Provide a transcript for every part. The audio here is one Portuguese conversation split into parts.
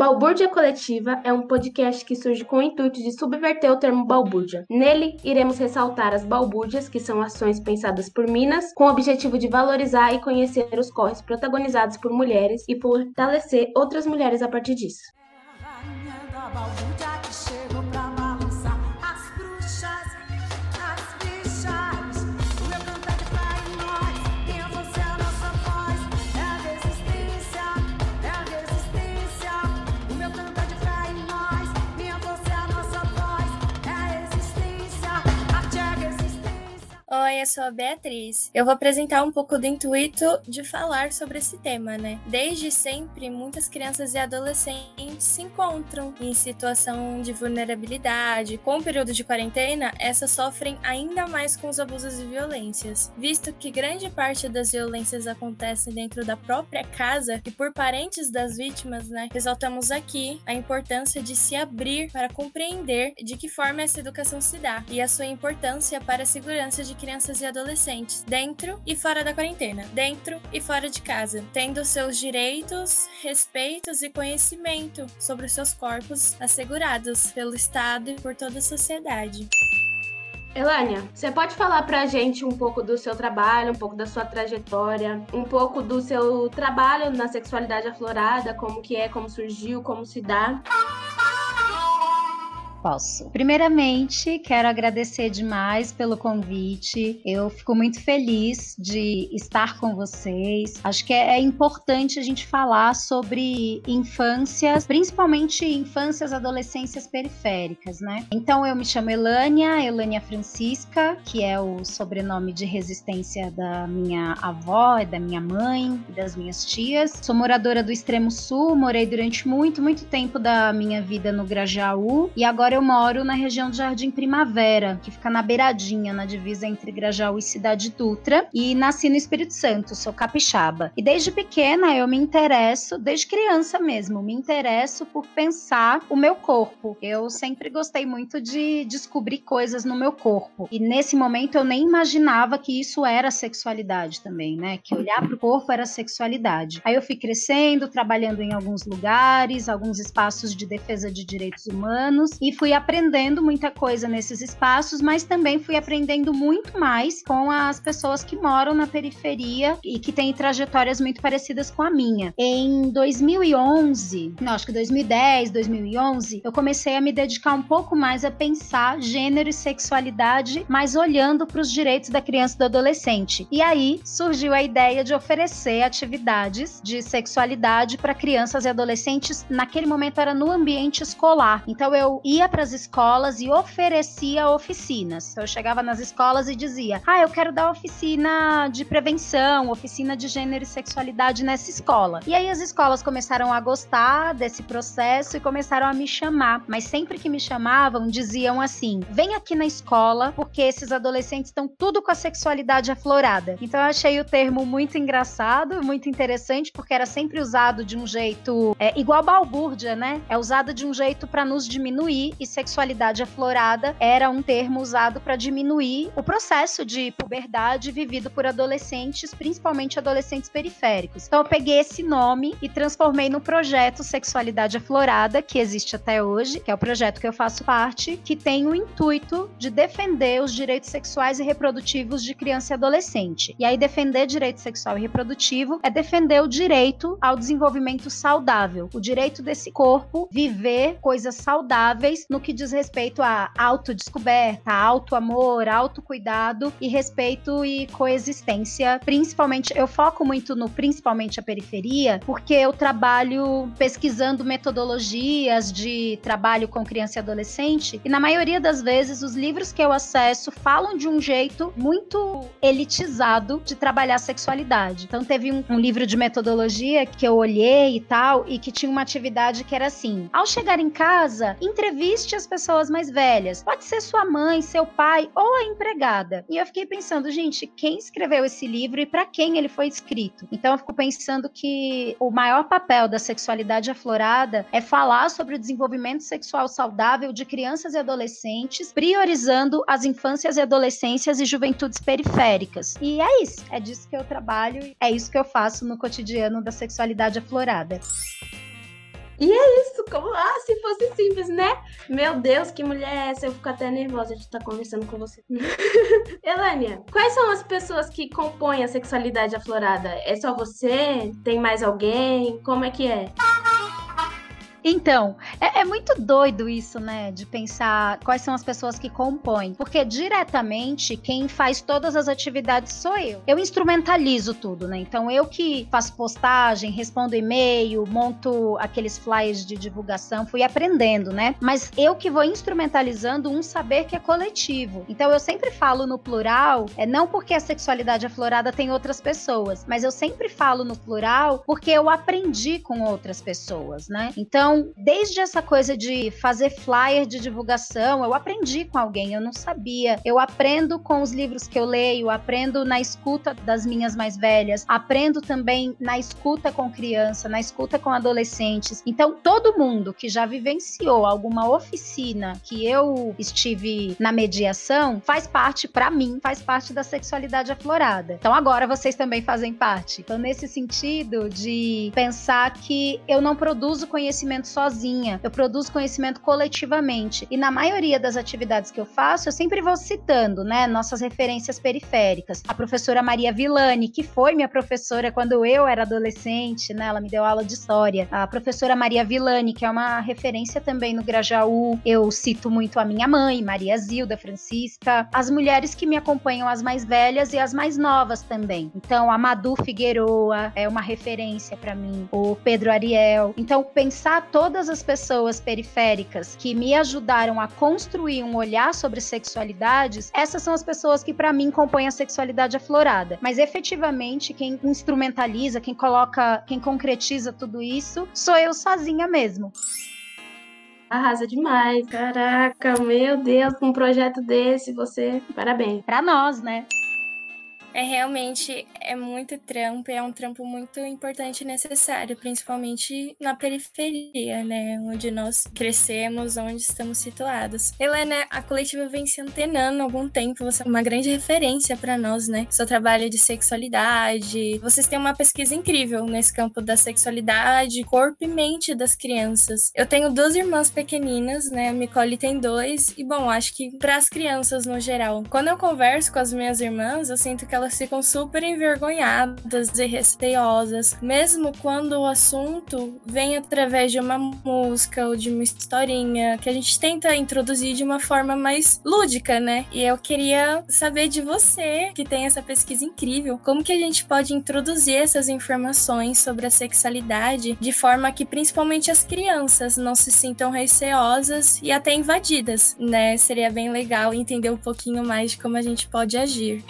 Balbúrdia Coletiva é um podcast que surge com o intuito de subverter o termo balbúrdia. Nele, iremos ressaltar as balbúrdias, que são ações pensadas por minas, com o objetivo de valorizar e conhecer os corres protagonizados por mulheres e fortalecer outras mulheres a partir disso. Oi, eu sou a Beatriz. Eu vou apresentar um pouco do intuito de falar sobre esse tema, né? Desde sempre, muitas crianças e adolescentes se encontram em situação de vulnerabilidade. Com o período de quarentena, essas sofrem ainda mais com os abusos e violências, visto que grande parte das violências acontecem dentro da própria casa e por parentes das vítimas, né? Ressaltamos aqui a importância de se abrir para compreender de que forma essa educação se dá e a sua importância para a segurança de crianças e adolescentes, dentro e fora da quarentena, dentro e fora de casa, tendo seus direitos, respeitos e conhecimento sobre os seus corpos assegurados pelo Estado e por toda a sociedade. Elânia, você pode falar pra gente um pouco do seu trabalho, um pouco da sua trajetória, um pouco do seu trabalho na sexualidade aflorada, como que é, como surgiu, como se dá? Posso. Primeiramente, quero agradecer demais pelo convite. Eu fico muito feliz de estar com vocês. Acho que é, é importante a gente falar sobre infâncias, principalmente infâncias, adolescências periféricas, né? Então, eu me chamo Elânia, Elânia Francisca, que é o sobrenome de resistência da minha avó da minha mãe e das minhas tias. Sou moradora do extremo sul, morei durante muito, muito tempo da minha vida no Grajaú e agora Agora eu moro na região do Jardim Primavera, que fica na beiradinha, na divisa entre Grajaú e Cidade Dutra. E nasci no Espírito Santo, sou capixaba. E desde pequena eu me interesso, desde criança mesmo, me interesso por pensar o meu corpo. Eu sempre gostei muito de descobrir coisas no meu corpo. E nesse momento eu nem imaginava que isso era sexualidade também, né? Que olhar para o corpo era sexualidade. Aí eu fui crescendo, trabalhando em alguns lugares, alguns espaços de defesa de direitos humanos e fui aprendendo muita coisa nesses espaços, mas também fui aprendendo muito mais com as pessoas que moram na periferia e que têm trajetórias muito parecidas com a minha. Em 2011, não, acho que 2010, 2011, eu comecei a me dedicar um pouco mais a pensar gênero e sexualidade, mas olhando para os direitos da criança e do adolescente. E aí surgiu a ideia de oferecer atividades de sexualidade para crianças e adolescentes. Naquele momento era no ambiente escolar. Então eu ia para as escolas e oferecia oficinas. Eu chegava nas escolas e dizia: Ah, eu quero dar oficina de prevenção, oficina de gênero e sexualidade nessa escola. E aí as escolas começaram a gostar desse processo e começaram a me chamar. Mas sempre que me chamavam, diziam assim: vem aqui na escola, porque esses adolescentes estão tudo com a sexualidade aflorada. Então eu achei o termo muito engraçado, muito interessante, porque era sempre usado de um jeito é, igual balbúrdia, né? É usado de um jeito para nos diminuir e sexualidade aflorada era um termo usado para diminuir o processo de puberdade vivido por adolescentes, principalmente adolescentes periféricos. Então eu peguei esse nome e transformei no projeto Sexualidade Aflorada, que existe até hoje, que é o projeto que eu faço parte, que tem o intuito de defender os direitos sexuais e reprodutivos de criança e adolescente. E aí defender direito sexual e reprodutivo é defender o direito ao desenvolvimento saudável, o direito desse corpo viver coisas saudáveis no que diz respeito à autodescoberta, auto-amor, autocuidado e respeito e coexistência. Principalmente, eu foco muito no principalmente a periferia, porque eu trabalho pesquisando metodologias de trabalho com criança e adolescente, e na maioria das vezes os livros que eu acesso falam de um jeito muito elitizado de trabalhar sexualidade. Então teve um, um livro de metodologia que eu olhei e tal, e que tinha uma atividade que era assim: ao chegar em casa, entreviste assiste as pessoas mais velhas. Pode ser sua mãe, seu pai ou a empregada. E eu fiquei pensando, gente, quem escreveu esse livro e para quem ele foi escrito? Então eu fico pensando que o maior papel da sexualidade aflorada é falar sobre o desenvolvimento sexual saudável de crianças e adolescentes, priorizando as infâncias e adolescências e juventudes periféricas. E é isso, é disso que eu trabalho, é isso que eu faço no cotidiano da sexualidade aflorada. E é isso! Como, ah, se fosse simples, né? Meu Deus, que mulher é essa? Eu fico até nervosa de estar conversando com você. Elânia, quais são as pessoas que compõem a sexualidade aflorada? É só você? Tem mais alguém? Como é que é? Então, é, é, muito doido isso, né? De pensar quais são as pessoas que compõem. Porque diretamente quem faz todas as atividades sou eu. Eu instrumentalizo tudo, né? Então, eu que faço postagem, respondo e-mail, monto aqueles flyers de divulgação, fui aprendendo, né? Mas eu que vou instrumentalizando um saber que é coletivo. Então, eu sempre falo no plural, é não porque a sexualidade aflorada tem outras pessoas, mas eu sempre falo no plural porque eu aprendi com outras pessoas, né? Então, então, desde essa coisa de fazer flyer de divulgação, eu aprendi com alguém, eu não sabia. Eu aprendo com os livros que eu leio, aprendo na escuta das minhas mais velhas, aprendo também na escuta com criança, na escuta com adolescentes. Então, todo mundo que já vivenciou alguma oficina que eu estive na mediação faz parte, para mim, faz parte da sexualidade aflorada. Então, agora vocês também fazem parte. Então, nesse sentido de pensar que eu não produzo conhecimento conhecimento sozinha, eu produzo conhecimento coletivamente. E na maioria das atividades que eu faço, eu sempre vou citando, né, nossas referências periféricas. A professora Maria Villani, que foi minha professora quando eu era adolescente, né, ela me deu aula de história. A professora Maria Villani, que é uma referência também no Grajaú. Eu cito muito a minha mãe, Maria Zilda Francisca, as mulheres que me acompanham, as mais velhas e as mais novas também. Então, a Madu Figueroa é uma referência para mim, o Pedro Ariel. Então, pensar todas as pessoas periféricas que me ajudaram a construir um olhar sobre sexualidades, essas são as pessoas que para mim compõem a sexualidade aflorada. Mas efetivamente quem instrumentaliza, quem coloca, quem concretiza tudo isso, sou eu sozinha mesmo. Arrasa demais. Caraca, meu Deus, com um projeto desse, você. Parabéns. Para nós, né? É realmente é muito trampo, é um trampo muito importante e necessário, principalmente na periferia, né, onde nós crescemos, onde estamos situados. Helena, a coletiva vem se antenando há algum tempo, você é uma grande referência para nós, né? Seu trabalho de sexualidade, vocês têm uma pesquisa incrível nesse campo da sexualidade, corpo e mente das crianças. Eu tenho duas irmãs pequeninas, né? A Nicole tem dois e bom, acho que para as crianças no geral. Quando eu converso com as minhas irmãs, eu sinto que elas ficam super envergonhadas e receosas, mesmo quando o assunto vem através de uma música ou de uma historinha que a gente tenta introduzir de uma forma mais lúdica, né? E eu queria saber de você, que tem essa pesquisa incrível, como que a gente pode introduzir essas informações sobre a sexualidade de forma que principalmente as crianças não se sintam receosas e até invadidas, né? Seria bem legal entender um pouquinho mais de como a gente pode agir.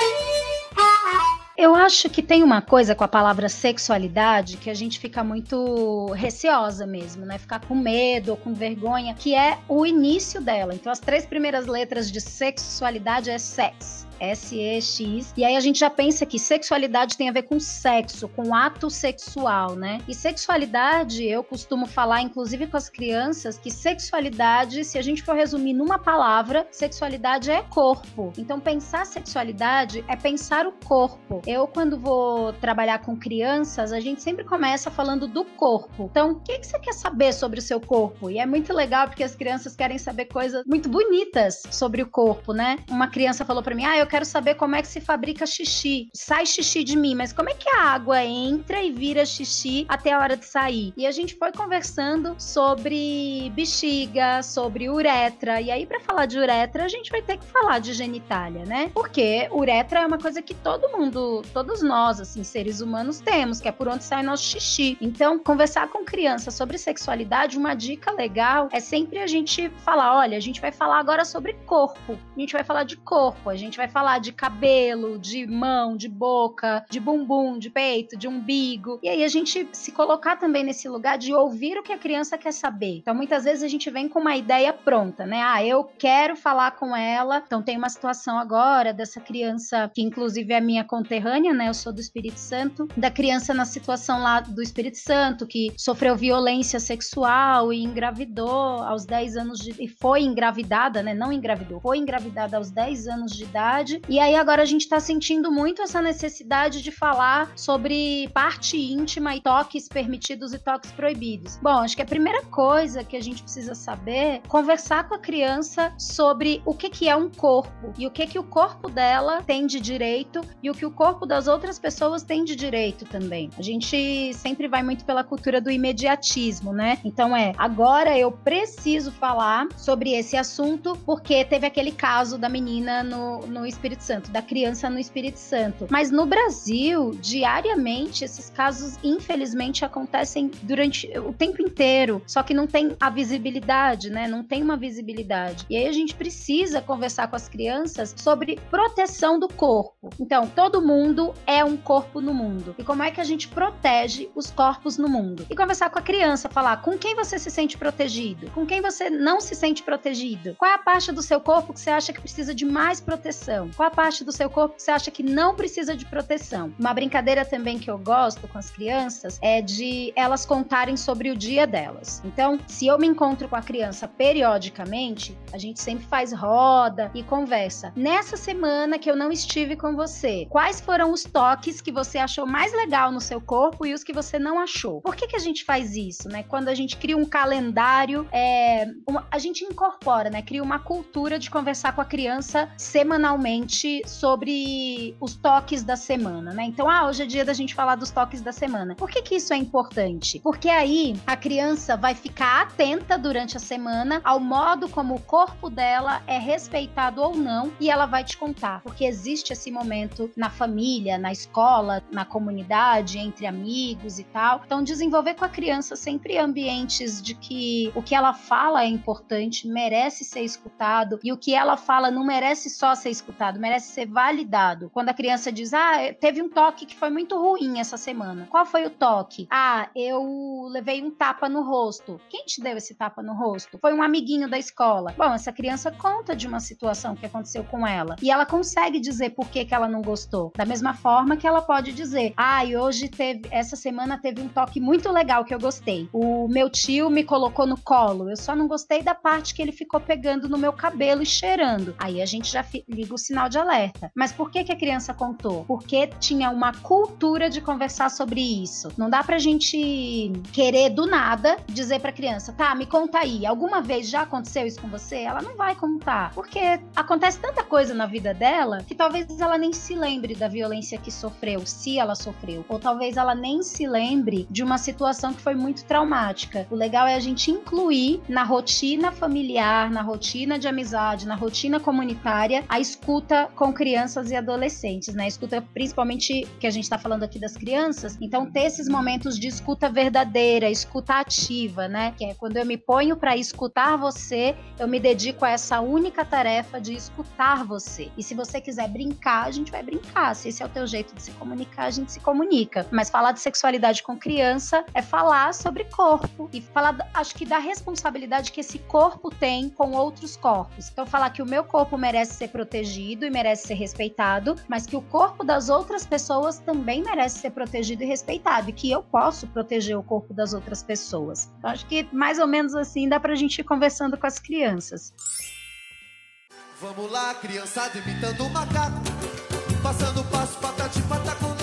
Eu acho que tem uma coisa com a palavra sexualidade que a gente fica muito receosa mesmo, né? Ficar com medo ou com vergonha, que é o início dela. Então, as três primeiras letras de sexualidade é sex. S-E-X. E aí a gente já pensa que sexualidade tem a ver com sexo, com ato sexual, né? E sexualidade, eu costumo falar, inclusive com as crianças, que sexualidade, se a gente for resumir numa palavra, sexualidade é corpo. Então, pensar sexualidade é pensar o corpo. Eu, quando vou trabalhar com crianças, a gente sempre começa falando do corpo. Então, o que, que você quer saber sobre o seu corpo? E é muito legal porque as crianças querem saber coisas muito bonitas sobre o corpo, né? Uma criança falou para mim: ah, eu quero saber como é que se fabrica xixi. Sai xixi de mim, mas como é que a água entra e vira xixi até a hora de sair? E a gente foi conversando sobre bexiga, sobre uretra. E aí, para falar de uretra, a gente vai ter que falar de genitália, né? Porque uretra é uma coisa que todo mundo, todos nós, assim, seres humanos, temos, que é por onde sai nosso xixi. Então, conversar com criança sobre sexualidade, uma dica legal é sempre a gente falar: olha, a gente vai falar agora sobre corpo. A gente vai falar de corpo, a gente vai falar falar de cabelo, de mão, de boca, de bumbum, de peito, de umbigo. E aí a gente se colocar também nesse lugar de ouvir o que a criança quer saber. Então muitas vezes a gente vem com uma ideia pronta, né? Ah, eu quero falar com ela. Então tem uma situação agora dessa criança que inclusive é minha conterrânea, né? Eu sou do Espírito Santo, da criança na situação lá do Espírito Santo que sofreu violência sexual e engravidou aos 10 anos de e foi engravidada, né? Não engravidou, foi engravidada aos 10 anos de idade E aí agora a gente está sentindo muito essa necessidade de falar sobre parte íntima e toques permitidos e toques proibidos. Bom, acho que a primeira coisa que a gente precisa saber é conversar com a criança sobre o que, que é um corpo e o que, que o corpo dela tem de direito e o que o corpo das outras pessoas tem de direito também. A gente sempre vai muito pela cultura do imediatismo, né? Então é, agora eu preciso falar sobre esse assunto porque teve aquele caso da menina no, no Espírito Santo, da criança no Espírito Santo. Mas no Brasil, diariamente, esses casos, infelizmente, acontecem durante o tempo inteiro, só que não tem a visibilidade, né? Não tem uma visibilidade. E aí a gente precisa conversar com as crianças sobre proteção do corpo. Então, todo mundo é um corpo no mundo. E como é que a gente protege os corpos no mundo? E conversar com a criança, falar com quem você se sente protegido, com quem você não se sente protegido. Qual é a parte do seu corpo que você acha que precisa de mais proteção? Qual a parte do seu corpo que você acha que não precisa de proteção? Uma brincadeira também que eu gosto com as crianças é de elas contarem sobre o dia delas. Então, se eu me encontro com a criança periodicamente, a gente sempre faz roda e conversa. Nessa semana que eu não estive com você, quais foram os toques que você achou mais legal no seu corpo e os que você não achou? Por que, que a gente faz isso, né? Quando a gente cria um calendário, é, uma, a gente incorpora, né? Cria uma cultura de conversar com a criança semanalmente sobre os toques da semana, né? Então, ah, hoje é dia da gente falar dos toques da semana. Por que, que isso é importante? Porque aí a criança vai ficar atenta durante a semana ao modo como o corpo dela é respeitado ou não e ela vai te contar. Porque existe esse momento na família, na escola, na comunidade, entre amigos e tal. Então, desenvolver com a criança sempre ambientes de que o que ela fala é importante, merece ser escutado e o que ela fala não merece só ser escutado, merece ser validado. Quando a criança diz: Ah, teve um toque que foi muito ruim essa semana. Qual foi o toque? Ah, eu levei um tapa no rosto. Quem te deu esse tapa no rosto? Foi um amiguinho da escola. Bom, essa criança conta de uma situação que aconteceu com ela e ela consegue dizer por que, que ela não gostou. Da mesma forma que ela pode dizer: Ah, e hoje teve, essa semana teve um toque muito legal que eu gostei. O meu tio me colocou no colo. Eu só não gostei da parte que ele ficou pegando no meu cabelo e cheirando. Aí a gente já liga o sinal de alerta. Mas por que, que a criança contou? Porque tinha uma cultura de conversar sobre isso. Não dá pra gente querer do nada dizer pra criança, tá, me conta aí, alguma vez já aconteceu isso com você? Ela não vai contar. Porque acontece tanta coisa na vida dela que talvez ela nem se lembre da violência que sofreu, se ela sofreu. Ou talvez ela nem se lembre de uma situação que foi muito traumática. O legal é a gente incluir na rotina familiar, na rotina de amizade, na rotina comunitária, a escuta com crianças e adolescentes, né? Escuta principalmente que a gente está falando aqui das crianças. Então, ter esses momentos de escuta verdadeira, escuta ativa, né? Que é quando eu me ponho para escutar você, eu me dedico a essa única tarefa de escutar você. E se você quiser brincar, a gente vai brincar. Se esse é o teu jeito de se comunicar, a gente se comunica. Mas falar de sexualidade com criança é falar sobre corpo e falar, acho que da responsabilidade que esse corpo tem com outros corpos. Então, falar que o meu corpo merece ser protegido e merece ser respeitado, mas que o corpo das outras pessoas também merece ser protegido e respeitado, e que eu posso proteger o corpo das outras pessoas. Então, acho que mais ou menos assim dá pra gente ir conversando com as crianças. Vamos lá, criançada imitando o macaco, passando passo patati patacular,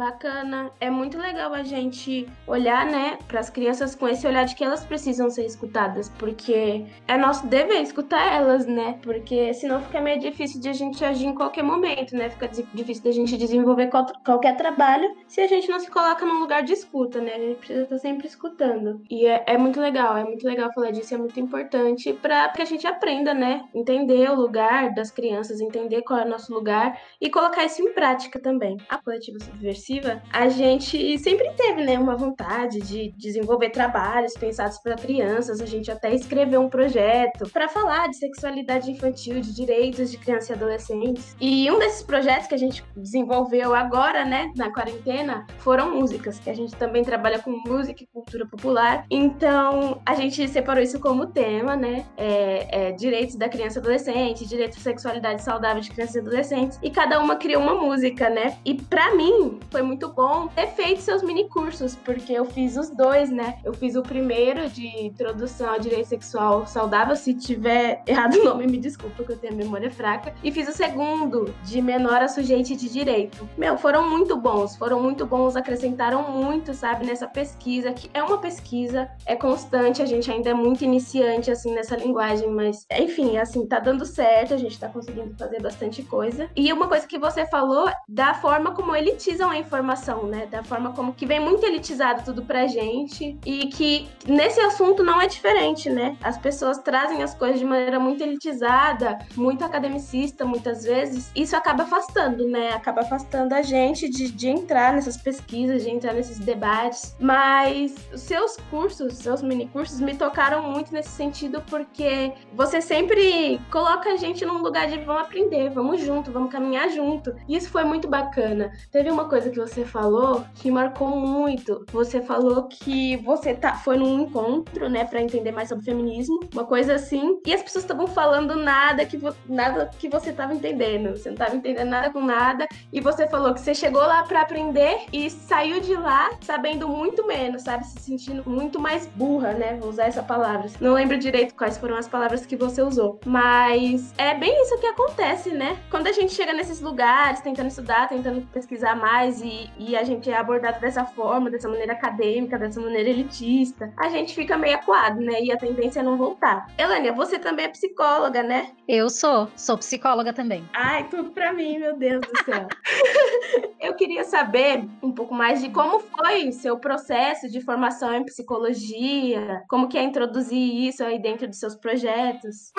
Bacana. É muito legal a gente olhar, né, para as crianças com esse olhar de que elas precisam ser escutadas, porque é nosso dever escutar elas, né? Porque senão fica meio difícil de a gente agir em qualquer momento, né? Fica di- difícil da gente desenvolver qual- qualquer trabalho se a gente não se coloca num lugar de escuta, né? A gente precisa estar sempre escutando. E é, é muito legal, é muito legal falar disso, é muito importante para que a gente aprenda, né? Entender o lugar das crianças, entender qual é o nosso lugar e colocar isso em prática também. A coletiva subversiva Permissiva, a gente sempre teve, né, uma vontade de desenvolver trabalhos pensados para crianças. A gente até escreveu um projeto para falar de sexualidade infantil, de direitos de crianças e adolescentes. E um desses projetos que a gente desenvolveu agora, né, na quarentena, foram músicas, que a gente também trabalha com música e cultura popular. Então, a gente separou isso como tema, né? É, é, direitos da criança e adolescente, direitos à sexualidade saudável de crianças e adolescentes. E cada uma criou uma música, né? E para mim, foi muito bom ter feito seus mini cursos, porque eu fiz os dois, né? Eu fiz o primeiro de introdução ao direito sexual saudável. Se tiver errado o nome, me desculpa, porque eu tenho a memória fraca. E fiz o segundo, de menor a de direito. Meu, foram muito bons, foram muito bons, acrescentaram muito, sabe, nessa pesquisa, que é uma pesquisa, é constante, a gente ainda é muito iniciante, assim, nessa linguagem, mas, enfim, assim, tá dando certo, a gente tá conseguindo fazer bastante coisa. E uma coisa que você falou, da forma como elitizam informação, né, da forma como que vem muito elitizado tudo pra gente, e que nesse assunto não é diferente, né, as pessoas trazem as coisas de maneira muito elitizada, muito academicista, muitas vezes, isso acaba afastando, né, acaba afastando a gente de, de entrar nessas pesquisas, de entrar nesses debates, mas os seus cursos, seus mini cursos me tocaram muito nesse sentido porque você sempre coloca a gente num lugar de vamos aprender, vamos junto, vamos caminhar junto. E isso foi muito bacana. Teve uma coisa que você falou que marcou muito. Você falou que você tá, foi num encontro, né, para entender mais sobre feminismo, uma coisa assim, e as pessoas estavam falando nada que nada que você tava entendendo. Você não tava entendendo nada com nada e você falou que você chegou lá para aprender e saiu de lá sabendo muito menos, sabe? Se sentindo muito mais burra, né? Vou usar essa palavra. Não lembro direito quais foram as palavras que você usou. Mas é bem isso que acontece, né? Quando a gente chega nesses lugares, tentando estudar, tentando pesquisar mais e, e a gente é abordado dessa forma, dessa maneira acadêmica, dessa maneira elitista, a gente fica meio acuado, né? E a tendência é não voltar. Elânia, você também é psicóloga, né? Eu sou, sou psicóloga também. Ai, tudo pra mim, meu Deus do céu. Eu queria saber um pouco mais de como foi seu processo de formação em psicologia, como que é introduzir isso aí dentro dos seus projetos.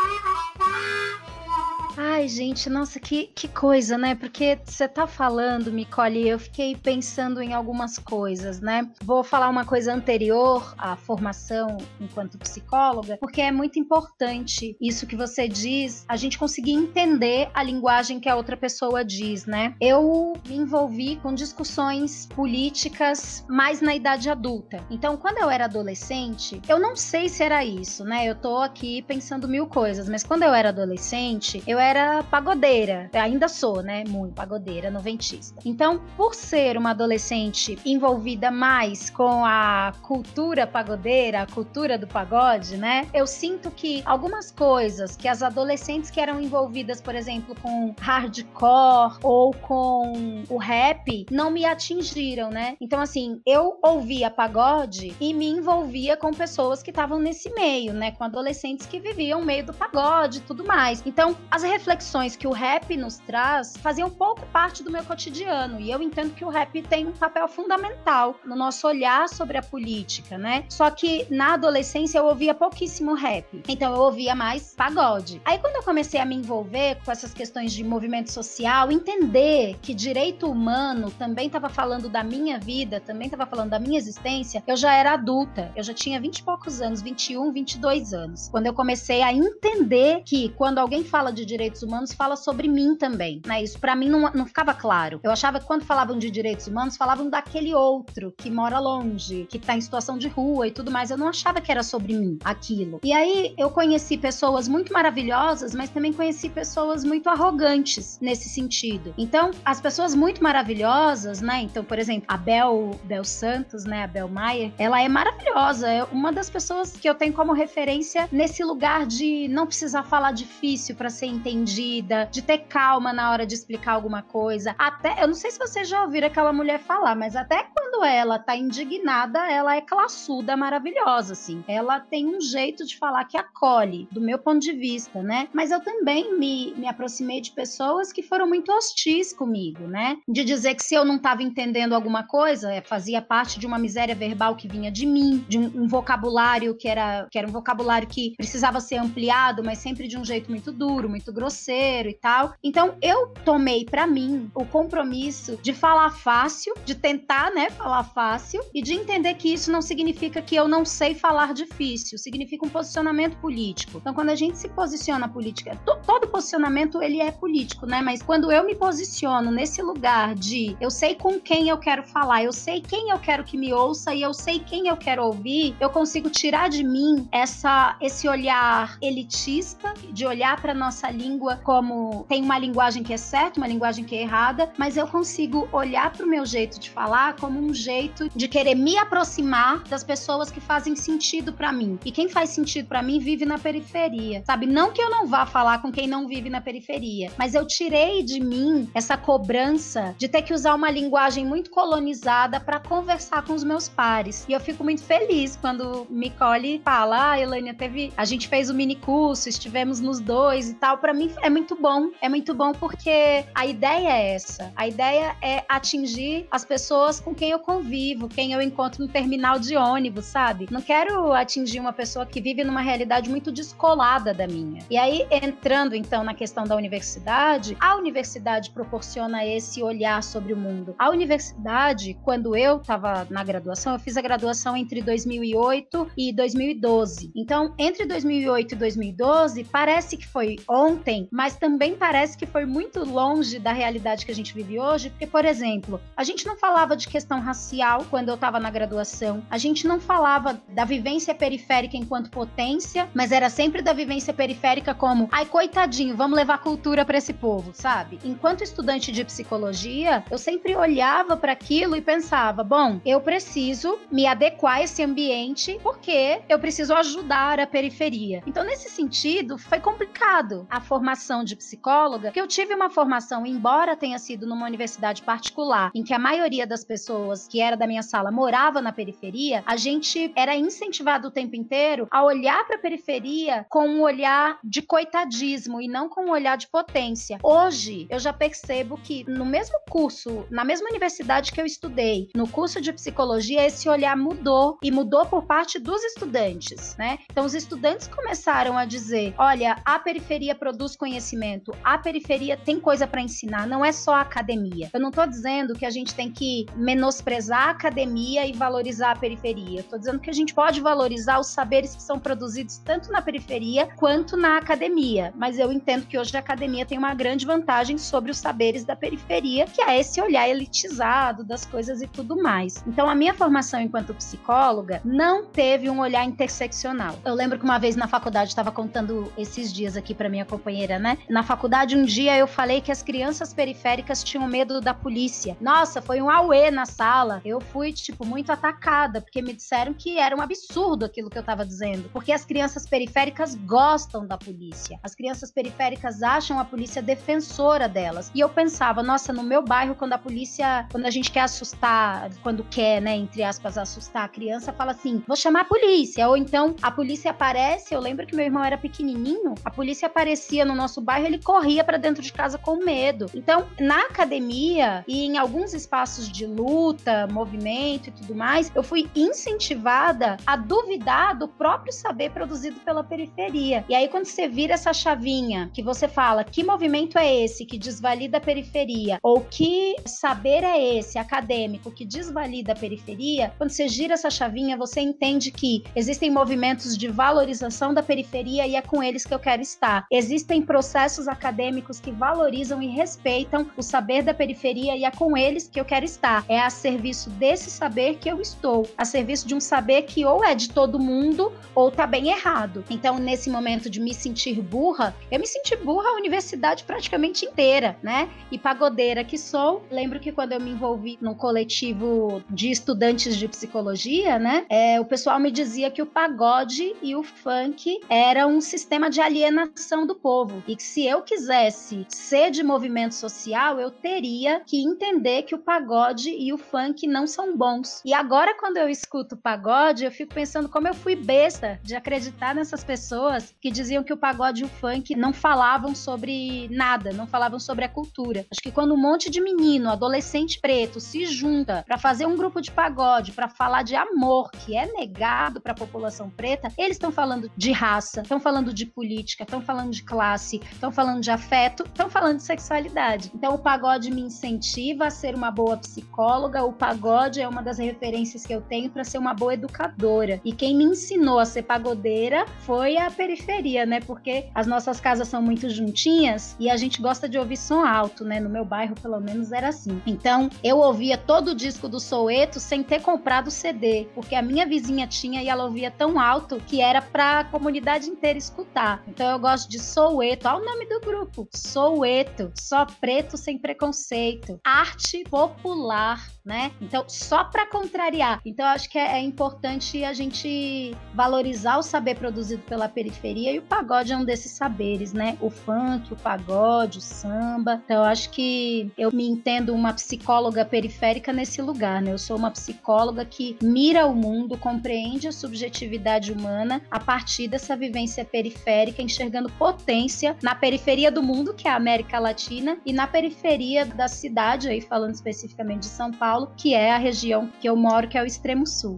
Ai, gente, nossa, que, que coisa, né? Porque você tá falando, Micole, eu fiquei pensando em algumas coisas, né? Vou falar uma coisa anterior à formação enquanto psicóloga, porque é muito importante isso que você diz, a gente conseguir entender a linguagem que a outra pessoa diz, né? Eu me envolvi com discussões políticas mais na idade adulta. Então, quando eu era adolescente, eu não sei se era isso, né? Eu tô aqui pensando mil coisas, mas quando eu era adolescente, eu era pagodeira. Eu ainda sou, né? Muito pagodeira, noventista. Então, por ser uma adolescente envolvida mais com a cultura pagodeira, a cultura do pagode, né? Eu sinto que algumas coisas que as adolescentes que eram envolvidas, por exemplo, com hardcore ou com o rap, não me atingiram, né? Então, assim, eu ouvia pagode e me envolvia com pessoas que estavam nesse meio, né? Com adolescentes que viviam meio do pagode e tudo mais. Então, as reflexões que o rap nos traz faziam pouco parte do meu cotidiano. E eu entendo que o rap tem um papel fundamental no nosso olhar sobre a política, né? Só que na adolescência eu ouvia pouquíssimo rap. Então eu ouvia mais pagode. Aí quando eu comecei a me envolver com essas questões de movimento social, entender que direito humano também estava falando da minha vida, também estava falando da minha existência, eu já era adulta. Eu já tinha 20 e poucos anos, 21, 22 anos. Quando eu comecei a entender que quando alguém fala de direitos humanos fala sobre mim também, né? Isso para mim não, não ficava claro. Eu achava que quando falavam de direitos humanos, falavam daquele outro que mora longe, que tá em situação de rua e tudo mais. Eu não achava que era sobre mim aquilo. E aí eu conheci pessoas muito maravilhosas, mas também conheci pessoas muito arrogantes nesse sentido. Então, as pessoas muito maravilhosas, né? Então, por exemplo, a Bel, Bel Santos, né? A Bel Maier, ela é maravilhosa. É uma das pessoas que eu tenho como referência nesse lugar de não precisar falar difícil para ser entendida, de ter calma na hora de explicar alguma coisa. Até, eu não sei se vocês já ouviram aquela mulher falar, mas até quando ela tá indignada, ela é classuda, maravilhosa, assim. Ela tem um jeito de falar que acolhe, do meu ponto de vista, né? Mas eu também me, me aproximei de pessoas que foram muito hostis comigo, né? De dizer que se eu não tava entendendo alguma coisa, é, fazia parte de uma miséria verbal que vinha de mim, de um, um vocabulário que era, que era um vocabulário que precisava ser ampliado, mas sempre de um jeito muito duro, muito grosseiro e tal. Então eu tomei para mim o compromisso de falar fácil, de tentar, né, falar fácil e de entender que isso não significa que eu não sei falar difícil, significa um posicionamento político. Então quando a gente se posiciona política, todo posicionamento ele é político, né? Mas quando eu me posiciono nesse lugar de eu sei com quem eu quero falar, eu sei quem eu quero que me ouça e eu sei quem eu quero ouvir, eu consigo tirar de mim essa esse olhar elitista de olhar para nossa língua como tem uma linguagem que é certa, uma linguagem que é errada, mas eu consigo olhar para o meu jeito de falar como um jeito de querer me aproximar das pessoas que fazem sentido para mim. E quem faz sentido para mim vive na periferia, sabe? Não que eu não vá falar com quem não vive na periferia, mas eu tirei de mim essa cobrança de ter que usar uma linguagem muito colonizada para conversar com os meus pares. E eu fico muito feliz quando Nicole fala: "Ah, Elânia, teve, a gente fez o um mini curso, estivemos nos dois e tal". Para mim é muito bom. É muito bom porque a ideia é essa. A ideia é atingir as pessoas com quem eu convivo, quem eu encontro no terminal de ônibus, sabe? Não quero atingir uma pessoa que vive numa realidade muito descolada da minha. E aí, entrando então na questão da universidade, a universidade proporciona esse olhar sobre o mundo. A universidade, quando eu estava na graduação, eu fiz a graduação entre 2008 e 2012. Então, entre 2008 e 2012, parece que foi ontem, mas também parece que foi muito longe da realidade que a gente vive hoje, porque, por exemplo, a gente não falava de questão racial quando eu estava na graduação, a gente não falava da vivência periférica enquanto potência, mas era sempre da vivência periférica como, ai, coitadinho, vamos levar cultura para esse povo, sabe? Enquanto estudante de psicologia, eu sempre olhava para aquilo e pensava, bom, eu preciso me adequar a esse ambiente porque eu preciso ajudar a periferia. Então, nesse sentido, foi complicado a formação de psicóloga, que eu tive uma formação, embora tenha sido numa universidade particular, em que a maioria das pessoas que era da minha sala morava na periferia, a gente era incentivado o tempo inteiro a olhar para a periferia com um olhar de coitadismo e não com um olhar de potência. Hoje, eu já percebo que no mesmo curso, na mesma universidade que eu estudei, no curso de psicologia, esse olhar mudou e mudou por parte dos estudantes, né? Então, os estudantes começaram a dizer: olha, a periferia produz conhecimento, a periferia tem coisa para ensinar, não é só a academia. Eu não estou dizendo que a gente tem que menosprezar a academia e valorizar a periferia. Tô dizendo que a gente pode valorizar os saberes que são produzidos tanto na periferia quanto na academia. Mas eu entendo que hoje a academia tem uma grande vantagem sobre os saberes da periferia, que é esse olhar elitizado das coisas e tudo mais. Então, a minha formação enquanto psicóloga não teve um olhar interseccional. Eu lembro que uma vez na faculdade, estava contando esses dias aqui para minha companheira, né? Na faculdade, um dia eu falei que as crianças periféricas tinham medo da polícia. Nossa, foi um auê na sala. Eu fui, tipo, muito atacada, porque me disseram que era um absurdo aquilo que eu tava dizendo. Porque as crianças periféricas gostam da polícia. As crianças periféricas acham a polícia defensora delas. E eu pensava, nossa, no meu bairro, quando a polícia, quando a gente quer assustar, quando quer, né, entre aspas, assustar a criança, fala assim: vou chamar a polícia. Ou então a polícia aparece. Eu lembro que meu irmão era pequenininho, a polícia aparecia no nosso bairro, ele corria para dentro de casa com medo. Então, na academia e em alguns espaços de luta, movimento e tudo mais, eu fui incentivada a duvidar do próprio saber produzido pela periferia. E aí, quando você vira essa chavinha, que você fala que movimento é esse que desvalida a periferia, ou que saber é esse acadêmico que desvalida a periferia, quando você gira essa chavinha, você entende que existem movimentos de valorização da periferia e é com eles que eu quero estar. Existem processos acadêmicos que valorizam e respeitam o saber da periferia e é com eles que eu quero estar. É a serviço desse saber que eu estou, a serviço de um saber que ou é de todo mundo ou tá bem errado. Então, nesse momento de me sentir burra, eu me senti burra a universidade praticamente inteira, né? E pagodeira que sou, lembro que quando eu me envolvi num coletivo de estudantes de psicologia, né? É, o pessoal me dizia que o pagode e o funk era um sistema de alienação do povo e que se eu quisesse ser de movimento social, eu teria que entender que o pagode e o funk não são bons. E agora, quando eu escuto pagode, eu fico pensando como eu fui besta de acreditar nessas pessoas que diziam que o pagode e o funk não falavam sobre nada, não falavam sobre a cultura. Acho que quando um monte de menino, adolescente preto, se junta para fazer um grupo de pagode, para falar de amor que é negado para a população preta, eles estão falando de raça, estão falando de política, estão falando de classe classe, estão falando de afeto, estão falando de sexualidade. Então o pagode me incentiva a ser uma boa psicóloga, o pagode é uma das referências que eu tenho para ser uma boa educadora. E quem me ensinou a ser pagodeira foi a periferia, né? Porque as nossas casas são muito juntinhas e a gente gosta de ouvir som alto, né? No meu bairro, pelo menos, era assim. Então, eu ouvia todo o disco do Soueto sem ter comprado o CD, porque a minha vizinha tinha e ela ouvia tão alto que era pra comunidade inteira escutar. Então, eu gosto de Soueto. Olha o nome do grupo: Soueto. Só preto sem preconceito. Arte popular né? Então, só para contrariar. Então, acho que é, é, importante a gente valorizar o saber produzido pela periferia e o pagode é um desses saberes, né? O funk, o pagode, o samba. Então, acho que eu me entendo uma psicóloga periférica nesse lugar, né? Eu sou uma psicóloga que mira o mundo, compreende a subjetividade humana a partir dessa vivência periférica, enxergando potência na periferia do mundo, que é a América Latina, e na periferia da cidade, aí falando especificamente de São Paulo Paulo, que é a região que eu moro, que é o extremo sul.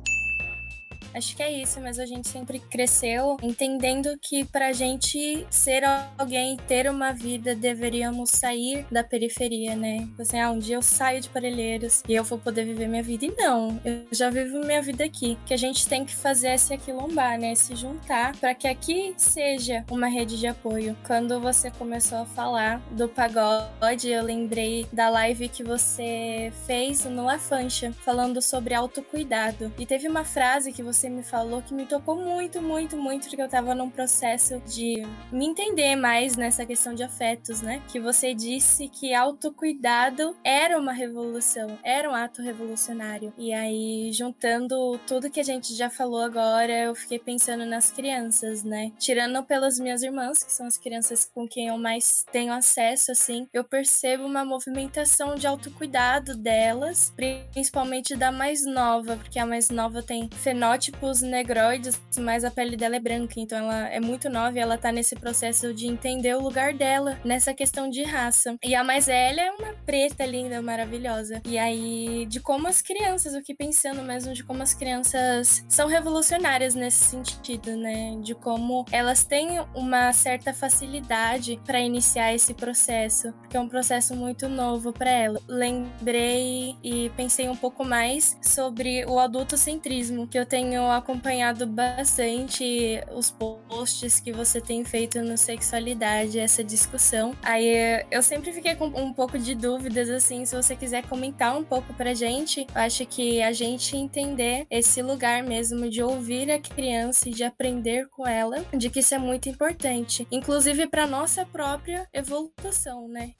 Acho que é isso, mas a gente sempre cresceu entendendo que pra gente ser alguém, ter uma vida, deveríamos sair da periferia, né? Assim, ah, um dia eu saio de Parelheiros e eu vou poder viver minha vida. E não, eu já vivo minha vida aqui. O que a gente tem que fazer é se aquilombar, né? Se juntar para que aqui seja uma rede de apoio. Quando você começou a falar do pagode, eu lembrei da live que você fez no La Fancha, falando sobre autocuidado. E teve uma frase que você você me falou que me tocou muito, muito, muito, porque eu tava num processo de me entender mais nessa questão de afetos, né? Que você disse que autocuidado era uma revolução, era um ato revolucionário. E aí, juntando tudo que a gente já falou agora, eu fiquei pensando nas crianças, né? Tirando pelas minhas irmãs, que são as crianças com quem eu mais tenho acesso, assim, eu percebo uma movimentação de autocuidado delas, principalmente da mais nova, porque a mais nova tem fenótipo tipos negroides, mas a pele dela é branca, então ela é muito nova e ela tá nesse processo de entender o lugar dela nessa questão de raça. E a mais velha é uma preta linda, maravilhosa. E aí, de como as crianças, eu fiquei pensando mesmo de como as crianças são revolucionárias nesse sentido, né? De como elas têm uma certa facilidade para iniciar esse processo, porque é um processo muito novo para ela. Lembrei e pensei um pouco mais sobre o adultocentrismo, que eu tenho acompanhado bastante os posts que você tem feito no Sexualidade, essa discussão. Aí eu sempre fiquei com um pouco de dúvidas, assim, se você quiser comentar um pouco pra gente, eu acho que a gente entender esse lugar mesmo de ouvir a criança e de aprender com ela, de que isso é muito importante, inclusive para nossa própria evolução, né?